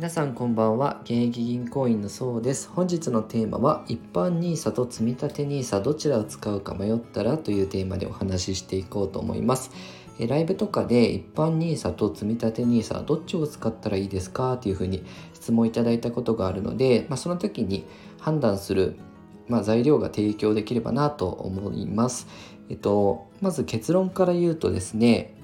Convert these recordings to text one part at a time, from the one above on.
皆さんこんばんは。現役銀行員のそうです。本日のテーマは一般 NISA と積立 NISA どちらを使うか迷ったらというテーマでお話ししていこうと思います。えライブとかで一般 NISA と積立 NISA どっちを使ったらいいですかというふうに質問いただいたことがあるので、まあ、その時に判断するまあ、材料が提供できればなと思います。えっと、まず結論から言うとですね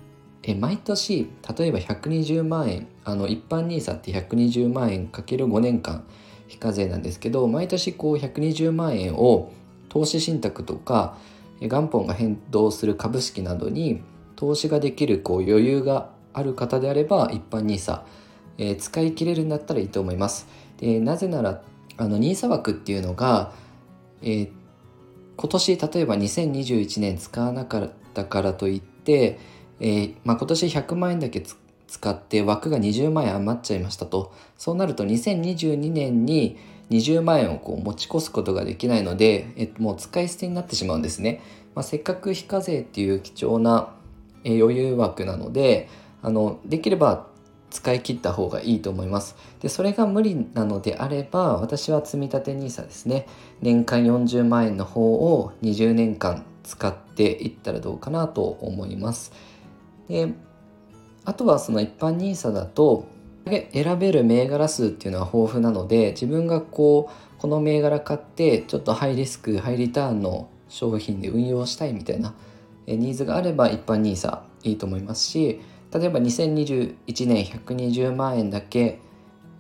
え毎年例えば120万円あの一般 NISA って120万円かける5年間非課税なんですけど毎年こう120万円を投資信託とか元本が変動する株式などに投資ができるこう余裕がある方であれば一般 NISA、えー、使い切れるんだったらいいと思います。でなぜならあの NISA 枠っていうのが、えー、今年例えば2021年使わなかったからといってえー、まあ、今年100万円だけ使って枠が20万円余っちゃいましたと。そうなると2022年に20万円をこう持ち越すことができないので、えもう使い捨てになってしまうんですね、まあ、せっかく非課税っていう貴重な、余裕枠なのであのできれば使い切った方がいいと思います。でそれが無理なのであれば私は積立 NISA ですね。年間40万円の方を20年間使っていったらどうかなと思います。であとはその一般 NISA だと選べる銘柄数っていうのは豊富なので自分がこうこの銘柄買ってちょっとハイリスクハイリターンの商品で運用したいみたいなニーズがあれば一般 NISA いいと思いますし例えば2021年120万円だけ、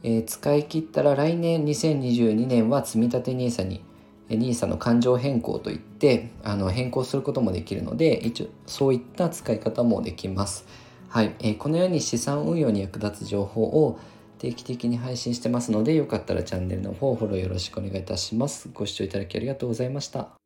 え、使い切ったら来年2022年は積立 NISA に NISA の勘定変更といってあの変更することもできるので一応そういった使い方もできます。はい、えー、このように資産運用に役立つ情報を定期的に配信してますのでよかったらチャンネルの方フォローよろしくお願いいたします。ご視聴いただきありがとうございました。